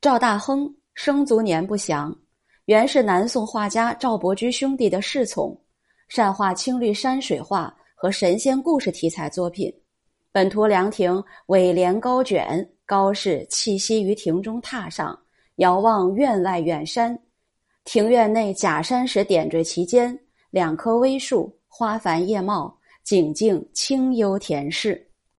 赵大亨生卒年不详，原是南宋画家赵伯驹兄弟的侍从，善画青绿山水画和神仙故事题材作品。本图凉亭尾帘高卷，高士栖息于亭中榻上，遥望院外远山。庭院内假山石点缀其间，两棵微树，花繁叶茂，景静清幽恬适。